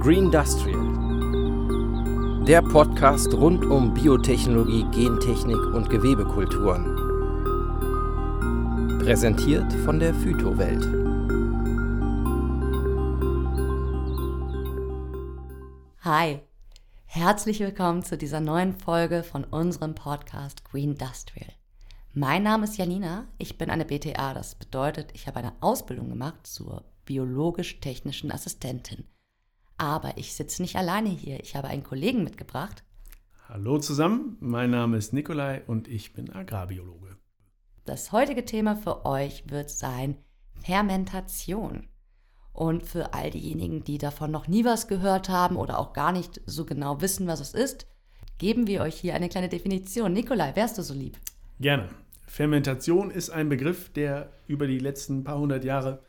Green Industrial. Der Podcast rund um Biotechnologie, Gentechnik und Gewebekulturen. Präsentiert von der Phytowelt. Hi, herzlich willkommen zu dieser neuen Folge von unserem Podcast Green Industrial. Mein Name ist Janina, ich bin eine BTA, das bedeutet, ich habe eine Ausbildung gemacht zur biologisch-technischen Assistentin. Aber ich sitze nicht alleine hier. Ich habe einen Kollegen mitgebracht. Hallo zusammen, mein Name ist Nikolai und ich bin Agrarbiologe. Das heutige Thema für euch wird sein Fermentation. Und für all diejenigen, die davon noch nie was gehört haben oder auch gar nicht so genau wissen, was es ist, geben wir euch hier eine kleine Definition. Nikolai, wärst du so lieb? Gerne. Fermentation ist ein Begriff, der über die letzten paar hundert Jahre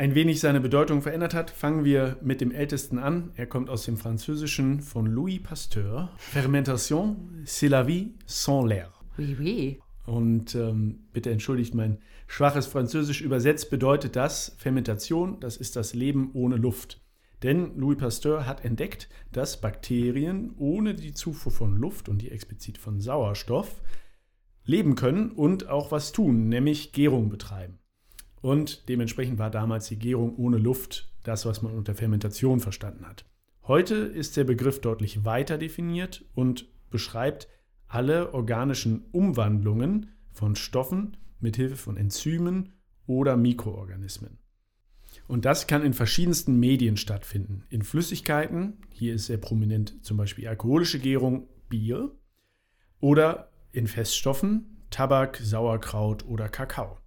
ein wenig seine Bedeutung verändert hat, fangen wir mit dem ältesten an. Er kommt aus dem Französischen von Louis Pasteur. Fermentation, c'est la vie sans l'air. Oui, oui. Und ähm, bitte entschuldigt mein schwaches Französisch. Übersetzt bedeutet das Fermentation, das ist das Leben ohne Luft. Denn Louis Pasteur hat entdeckt, dass Bakterien ohne die Zufuhr von Luft und die explizit von Sauerstoff leben können und auch was tun, nämlich Gärung betreiben. Und dementsprechend war damals die Gärung ohne Luft das, was man unter Fermentation verstanden hat. Heute ist der Begriff deutlich weiter definiert und beschreibt alle organischen Umwandlungen von Stoffen mit Hilfe von Enzymen oder Mikroorganismen. Und das kann in verschiedensten Medien stattfinden. In Flüssigkeiten, hier ist sehr prominent zum Beispiel alkoholische Gärung, Bier, oder in Feststoffen, Tabak, Sauerkraut oder Kakao.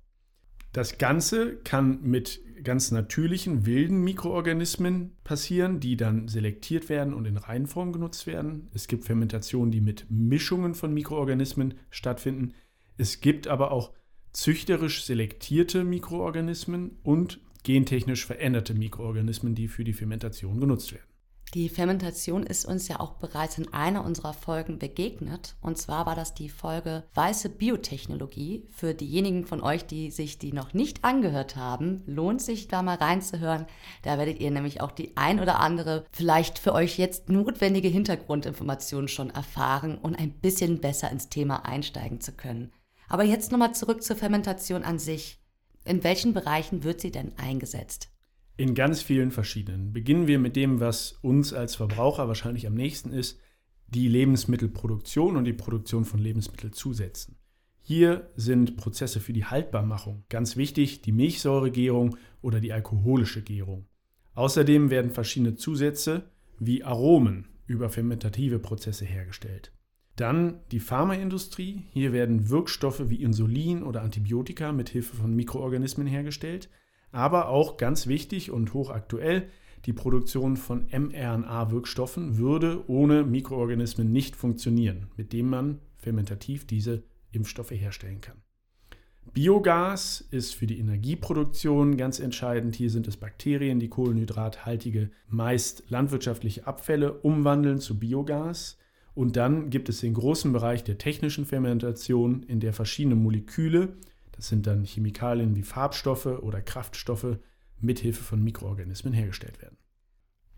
Das Ganze kann mit ganz natürlichen, wilden Mikroorganismen passieren, die dann selektiert werden und in Reinform genutzt werden. Es gibt Fermentationen, die mit Mischungen von Mikroorganismen stattfinden. Es gibt aber auch züchterisch selektierte Mikroorganismen und gentechnisch veränderte Mikroorganismen, die für die Fermentation genutzt werden. Die Fermentation ist uns ja auch bereits in einer unserer Folgen begegnet. Und zwar war das die Folge Weiße Biotechnologie. Für diejenigen von euch, die sich die noch nicht angehört haben, lohnt sich da mal reinzuhören. Da werdet ihr nämlich auch die ein oder andere, vielleicht für euch jetzt notwendige Hintergrundinformationen schon erfahren und ein bisschen besser ins Thema einsteigen zu können. Aber jetzt nochmal zurück zur Fermentation an sich. In welchen Bereichen wird sie denn eingesetzt? In ganz vielen verschiedenen. Beginnen wir mit dem, was uns als Verbraucher wahrscheinlich am nächsten ist, die Lebensmittelproduktion und die Produktion von Lebensmittelzusätzen. Hier sind Prozesse für die Haltbarmachung ganz wichtig, die Milchsäuregärung oder die alkoholische Gärung. Außerdem werden verschiedene Zusätze wie Aromen über fermentative Prozesse hergestellt. Dann die Pharmaindustrie. Hier werden Wirkstoffe wie Insulin oder Antibiotika mit Hilfe von Mikroorganismen hergestellt aber auch ganz wichtig und hochaktuell, die Produktion von mRNA-Wirkstoffen würde ohne Mikroorganismen nicht funktionieren, mit denen man fermentativ diese Impfstoffe herstellen kann. Biogas ist für die Energieproduktion ganz entscheidend. Hier sind es Bakterien, die kohlenhydrathaltige, meist landwirtschaftliche Abfälle umwandeln zu Biogas. Und dann gibt es den großen Bereich der technischen Fermentation, in der verschiedene Moleküle das sind dann Chemikalien wie Farbstoffe oder Kraftstoffe mithilfe von Mikroorganismen hergestellt werden.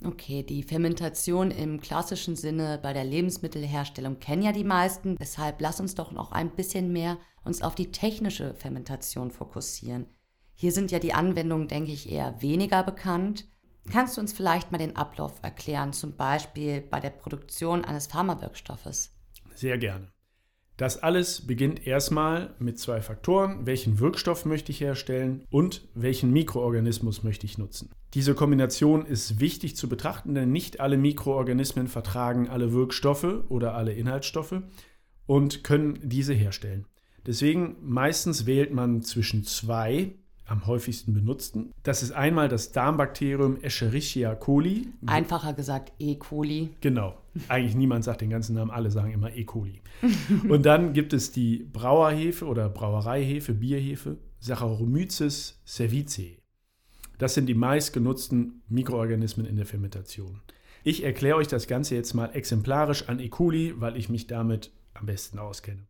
Okay, die Fermentation im klassischen Sinne bei der Lebensmittelherstellung kennen ja die meisten. Deshalb lass uns doch noch ein bisschen mehr uns auf die technische Fermentation fokussieren. Hier sind ja die Anwendungen, denke ich, eher weniger bekannt. Kannst du uns vielleicht mal den Ablauf erklären, zum Beispiel bei der Produktion eines Pharmawirkstoffes? Sehr gerne. Das alles beginnt erstmal mit zwei Faktoren. Welchen Wirkstoff möchte ich herstellen und welchen Mikroorganismus möchte ich nutzen? Diese Kombination ist wichtig zu betrachten, denn nicht alle Mikroorganismen vertragen alle Wirkstoffe oder alle Inhaltsstoffe und können diese herstellen. Deswegen meistens wählt man zwischen zwei am häufigsten benutzten. Das ist einmal das Darmbakterium Escherichia coli. Einfacher gesagt E. coli. Genau. Eigentlich niemand sagt den ganzen Namen, alle sagen immer E. coli. Und dann gibt es die Brauerhefe oder Brauereihefe, Bierhefe, Saccharomyces cerevisiae. Das sind die meistgenutzten Mikroorganismen in der Fermentation. Ich erkläre euch das Ganze jetzt mal exemplarisch an E. coli, weil ich mich damit am besten auskenne.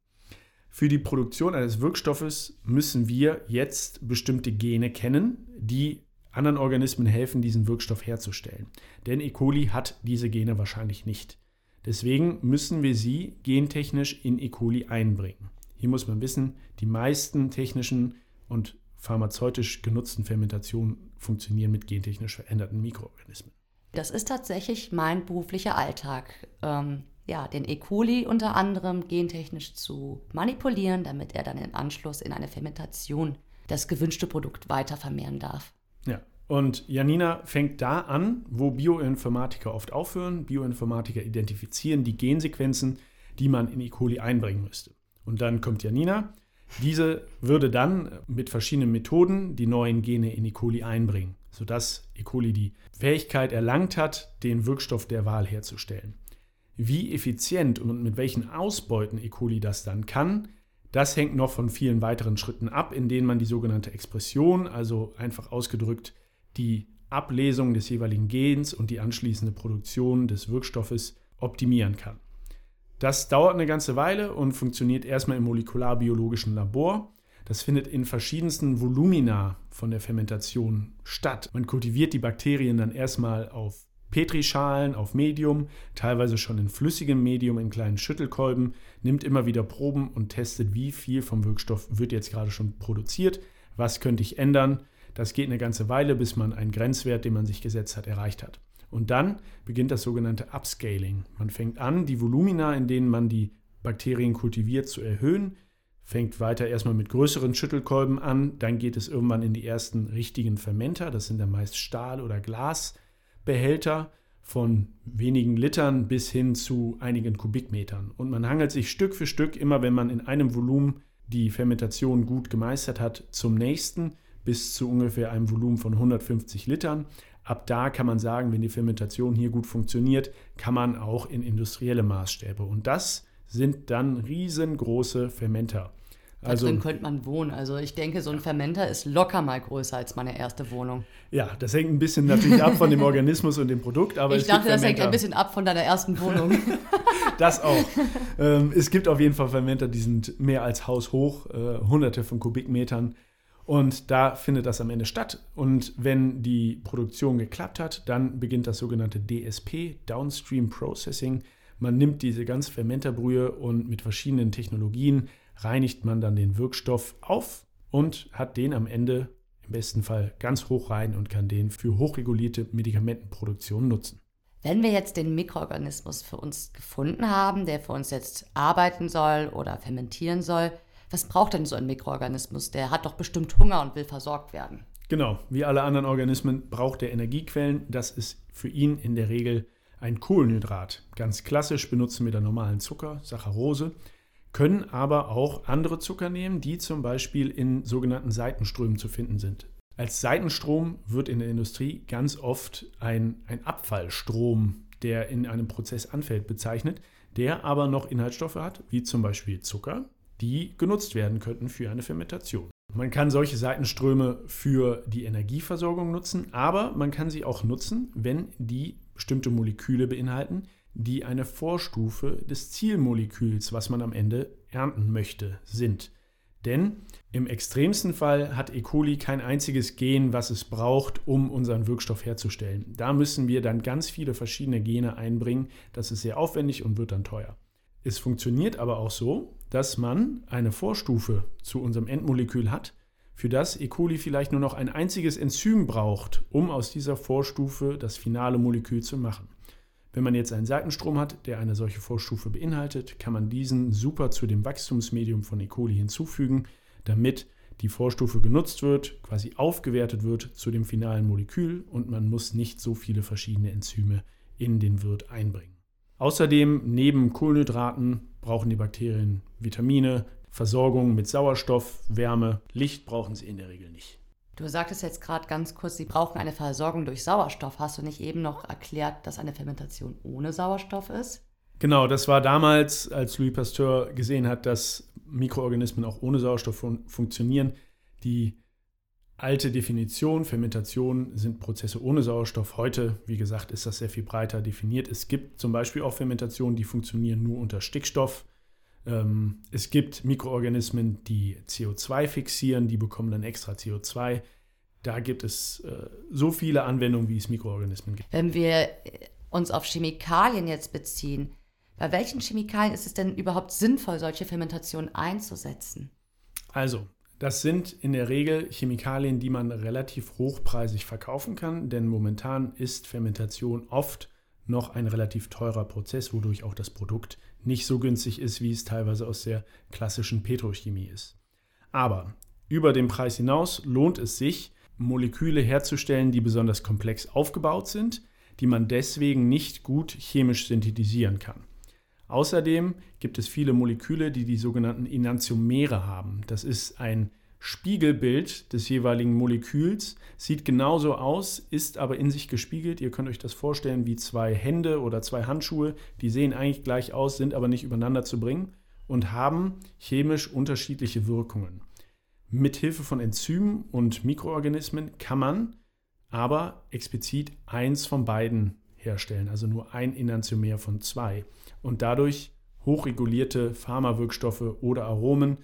Für die Produktion eines Wirkstoffes müssen wir jetzt bestimmte Gene kennen, die anderen Organismen helfen, diesen Wirkstoff herzustellen. Denn E. coli hat diese Gene wahrscheinlich nicht. Deswegen müssen wir sie gentechnisch in E. coli einbringen. Hier muss man wissen, die meisten technischen und pharmazeutisch genutzten Fermentationen funktionieren mit gentechnisch veränderten Mikroorganismen. Das ist tatsächlich mein beruflicher Alltag. Ähm, ja, den E. coli unter anderem gentechnisch zu manipulieren, damit er dann im Anschluss in eine Fermentation das gewünschte Produkt weiter vermehren darf. Ja, und Janina fängt da an, wo Bioinformatiker oft aufhören. Bioinformatiker identifizieren die Gensequenzen, die man in E. coli einbringen müsste. Und dann kommt Janina. Diese würde dann mit verschiedenen Methoden die neuen Gene in E. coli einbringen, sodass E. coli die Fähigkeit erlangt hat, den Wirkstoff der Wahl herzustellen. Wie effizient und mit welchen Ausbeuten E. coli das dann kann, das hängt noch von vielen weiteren Schritten ab, in denen man die sogenannte Expression, also einfach ausgedrückt die Ablesung des jeweiligen Gens und die anschließende Produktion des Wirkstoffes optimieren kann. Das dauert eine ganze Weile und funktioniert erstmal im molekularbiologischen Labor. Das findet in verschiedensten Volumina von der Fermentation statt. Man kultiviert die Bakterien dann erstmal auf Petrischalen, auf Medium, teilweise schon in flüssigem Medium in kleinen Schüttelkolben, nimmt immer wieder Proben und testet, wie viel vom Wirkstoff wird jetzt gerade schon produziert, was könnte ich ändern. Das geht eine ganze Weile, bis man einen Grenzwert, den man sich gesetzt hat, erreicht hat. Und dann beginnt das sogenannte Upscaling. Man fängt an, die Volumina, in denen man die Bakterien kultiviert, zu erhöhen, fängt weiter erstmal mit größeren Schüttelkolben an, dann geht es irgendwann in die ersten richtigen Fermenter, das sind dann meist Stahl- oder Glasbehälter von wenigen Litern bis hin zu einigen Kubikmetern. Und man hangelt sich Stück für Stück, immer wenn man in einem Volumen die Fermentation gut gemeistert hat, zum nächsten bis zu ungefähr einem Volumen von 150 Litern. Ab da kann man sagen, wenn die Fermentation hier gut funktioniert, kann man auch in industrielle Maßstäbe. Und das sind dann riesengroße Fermenter. Also, da drin könnte man wohnen. Also ich denke, so ein Fermenter ist locker mal größer als meine erste Wohnung. Ja, das hängt ein bisschen natürlich ab von dem Organismus und dem Produkt. Aber ich dachte, das hängt ein bisschen ab von deiner ersten Wohnung. das auch. Ähm, es gibt auf jeden Fall Fermenter, die sind mehr als haushoch, äh, hunderte von Kubikmetern. Und da findet das am Ende statt. Und wenn die Produktion geklappt hat, dann beginnt das sogenannte DSP, Downstream Processing. Man nimmt diese ganze Fermenterbrühe und mit verschiedenen Technologien reinigt man dann den Wirkstoff auf und hat den am Ende im besten Fall ganz hoch rein und kann den für hochregulierte Medikamentenproduktion nutzen. Wenn wir jetzt den Mikroorganismus für uns gefunden haben, der für uns jetzt arbeiten soll oder fermentieren soll, was braucht denn so ein Mikroorganismus? Der hat doch bestimmt Hunger und will versorgt werden. Genau, wie alle anderen Organismen braucht er Energiequellen. Das ist für ihn in der Regel ein Kohlenhydrat. Ganz klassisch benutzen wir da normalen Zucker, Saccharose, können aber auch andere Zucker nehmen, die zum Beispiel in sogenannten Seitenströmen zu finden sind. Als Seitenstrom wird in der Industrie ganz oft ein, ein Abfallstrom, der in einem Prozess anfällt, bezeichnet, der aber noch Inhaltsstoffe hat, wie zum Beispiel Zucker, die genutzt werden könnten für eine Fermentation. Man kann solche Seitenströme für die Energieversorgung nutzen, aber man kann sie auch nutzen, wenn die bestimmte Moleküle beinhalten, die eine Vorstufe des Zielmoleküls, was man am Ende ernten möchte, sind. Denn im extremsten Fall hat E. coli kein einziges Gen, was es braucht, um unseren Wirkstoff herzustellen. Da müssen wir dann ganz viele verschiedene Gene einbringen. Das ist sehr aufwendig und wird dann teuer. Es funktioniert aber auch so, dass man eine Vorstufe zu unserem Endmolekül hat, für das E. coli vielleicht nur noch ein einziges Enzym braucht, um aus dieser Vorstufe das finale Molekül zu machen. Wenn man jetzt einen Seitenstrom hat, der eine solche Vorstufe beinhaltet, kann man diesen super zu dem Wachstumsmedium von E. coli hinzufügen, damit die Vorstufe genutzt wird, quasi aufgewertet wird zu dem finalen Molekül und man muss nicht so viele verschiedene Enzyme in den Wirt einbringen. Außerdem, neben Kohlenhydraten brauchen die Bakterien Vitamine, Versorgung mit Sauerstoff, Wärme, Licht brauchen sie in der Regel nicht. Du sagtest jetzt gerade ganz kurz, sie brauchen eine Versorgung durch Sauerstoff. Hast du nicht eben noch erklärt, dass eine Fermentation ohne Sauerstoff ist? Genau, das war damals, als Louis Pasteur gesehen hat, dass Mikroorganismen auch ohne Sauerstoff fun funktionieren, die alte Definition. Fermentation sind Prozesse ohne Sauerstoff. Heute, wie gesagt, ist das sehr viel breiter definiert. Es gibt zum Beispiel auch Fermentationen, die funktionieren nur unter Stickstoff. Ähm, es gibt Mikroorganismen, die CO2 fixieren, die bekommen dann extra CO2. da gibt es äh, so viele Anwendungen, wie es Mikroorganismen gibt. Wenn wir äh, uns auf Chemikalien jetzt beziehen, bei welchen Chemikalien ist es denn überhaupt sinnvoll, solche Fermentationen einzusetzen? Also, das sind in der Regel Chemikalien, die man relativ hochpreisig verkaufen kann, denn momentan ist Fermentation oft noch ein relativ teurer Prozess, wodurch auch das Produkt nicht so günstig ist, wie es teilweise aus der klassischen Petrochemie ist. Aber über den Preis hinaus lohnt es sich, Moleküle herzustellen, die besonders komplex aufgebaut sind, die man deswegen nicht gut chemisch synthetisieren kann. Außerdem gibt es viele Moleküle, die die sogenannten Enantiomere haben. Das ist ein Spiegelbild des jeweiligen Moleküls, sieht genauso aus, ist aber in sich gespiegelt. Ihr könnt euch das vorstellen wie zwei Hände oder zwei Handschuhe, die sehen eigentlich gleich aus, sind aber nicht übereinander zu bringen und haben chemisch unterschiedliche Wirkungen. Mit Hilfe von Enzymen und Mikroorganismen kann man aber explizit eins von beiden herstellen, also nur ein Enantiomer von zwei und dadurch hochregulierte Pharmawirkstoffe oder Aromen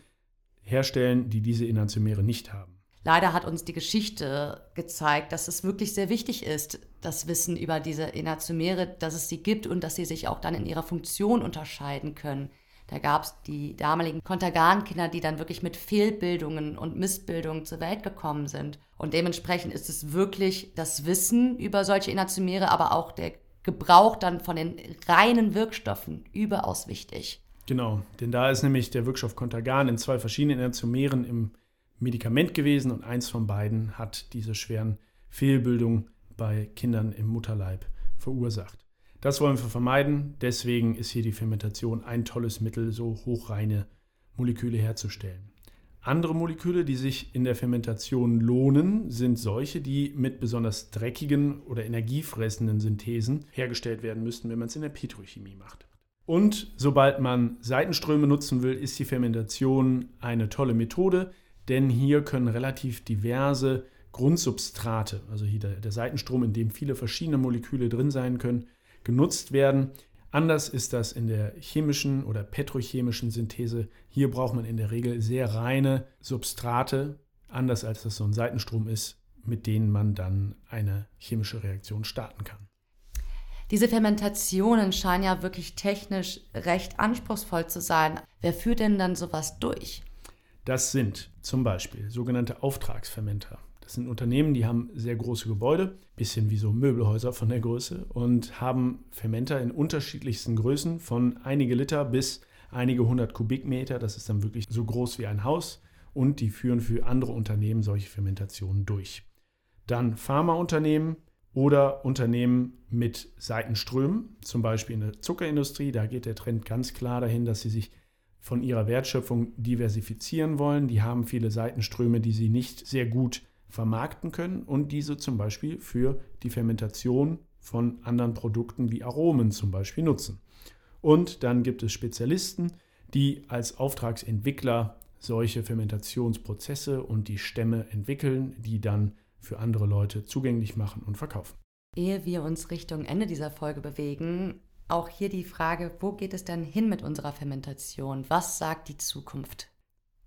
herstellen, die diese Enantiomere nicht haben. Leider hat uns die Geschichte gezeigt, dass es wirklich sehr wichtig ist, das Wissen über diese Enantiomere, dass es sie gibt und dass sie sich auch dann in ihrer Funktion unterscheiden können. Da gab es die damaligen Kontergan-Kinder, die dann wirklich mit Fehlbildungen und Missbildungen zur Welt gekommen sind. Und dementsprechend ist es wirklich das Wissen über solche Enantiomere, aber auch der Gebrauch dann von den reinen Wirkstoffen überaus wichtig. Genau, denn da ist nämlich der Wirkstoff Contergan in zwei verschiedenen Enantiomeren im Medikament gewesen und eins von beiden hat diese schweren Fehlbildungen bei Kindern im Mutterleib verursacht. Das wollen wir vermeiden, deswegen ist hier die Fermentation ein tolles Mittel, so hochreine Moleküle herzustellen. Andere Moleküle, die sich in der Fermentation lohnen, sind solche, die mit besonders dreckigen oder energiefressenden Synthesen hergestellt werden müssten, wenn man es in der Petrochemie macht. Und sobald man Seitenströme nutzen will, ist die Fermentation eine tolle Methode, denn hier können relativ diverse Grundsubstrate, also hier der, der Seitenstrom, in dem viele verschiedene Moleküle drin sein können, genutzt werden. Anders ist das in der chemischen oder petrochemischen Synthese. Hier braucht man in der Regel sehr reine Substrate, anders als das so ein Seitenstrom ist, mit denen man dann eine chemische Reaktion starten kann. Diese Fermentationen scheinen ja wirklich technisch recht anspruchsvoll zu sein. Wer führt denn dann sowas durch? Das sind zum Beispiel sogenannte Auftragsfermenter. Das sind Unternehmen, die haben sehr große Gebäude, bisschen wie so Möbelhäuser von der Größe und haben Fermenter in unterschiedlichsten Größen von einige Liter bis einige hundert Kubikmeter. Das ist dann wirklich so groß wie ein Haus und die führen für andere Unternehmen solche Fermentationen durch. Dann Pharmaunternehmen oder Unternehmen mit Seitenströmen, zum Beispiel in der Zuckerindustrie. Da geht der Trend ganz klar dahin, dass sie sich von ihrer Wertschöpfung diversifizieren wollen. Die haben viele Seitenströme, die sie nicht sehr gut vermarkten können und diese zum Beispiel für die Fermentation von anderen Produkten wie Aromen zum Beispiel nutzen. Und dann gibt es Spezialisten, die als Auftragsentwickler solche Fermentationsprozesse und die Stämme entwickeln, die dann für andere Leute zugänglich machen und verkaufen. Ehe wir uns Richtung Ende dieser Folge bewegen, auch hier die Frage, wo geht es denn hin mit unserer Fermentation? Was sagt die Zukunft?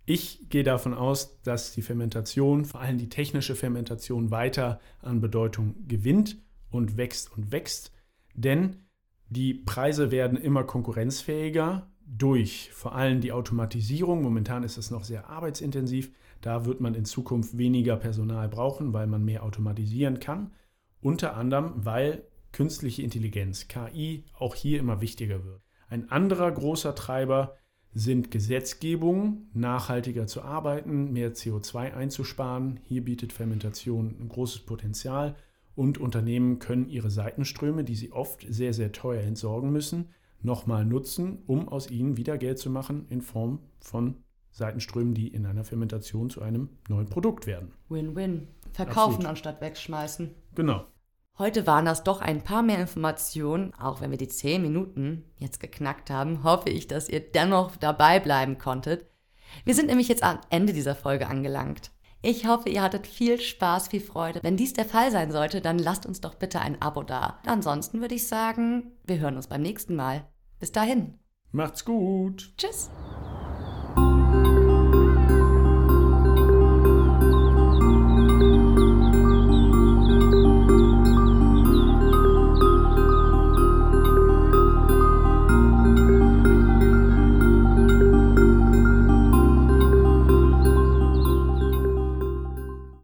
Ich gehe davon aus, dass die Fermentation, vor allem die technische Fermentation, weiter an Bedeutung gewinnt und wächst und wächst, denn die Preise werden immer konkurrenzfähiger durch vor allem die Automatisierung. Momentan ist es noch sehr arbeitsintensiv. Da wird man in Zukunft weniger Personal brauchen, weil man mehr automatisieren kann. Unter anderem, weil künstliche Intelligenz, KI, auch hier immer wichtiger wird. Ein anderer großer Treiber sind Gesetzgebungen, nachhaltiger zu arbeiten, mehr CO2 einzusparen. Hier bietet Fermentation ein großes Potenzial und Unternehmen können ihre Seitenströme, die sie oft sehr, sehr teuer entsorgen müssen, nochmal nutzen, um aus ihnen wieder Geld zu machen in Form von Seitenströmen, die in einer Fermentation zu einem neuen Produkt werden. Win-win. Verkaufen Absolut. anstatt wegschmeißen. Genau. Heute waren das doch ein paar mehr Informationen. Auch wenn wir die 10 Minuten jetzt geknackt haben, hoffe ich, dass ihr dennoch dabei bleiben konntet. Wir sind nämlich jetzt am Ende dieser Folge angelangt. Ich hoffe, ihr hattet viel Spaß, viel Freude. Wenn dies der Fall sein sollte, dann lasst uns doch bitte ein Abo da. Ansonsten würde ich sagen, wir hören uns beim nächsten Mal. Bis dahin. Macht's gut. Tschüss.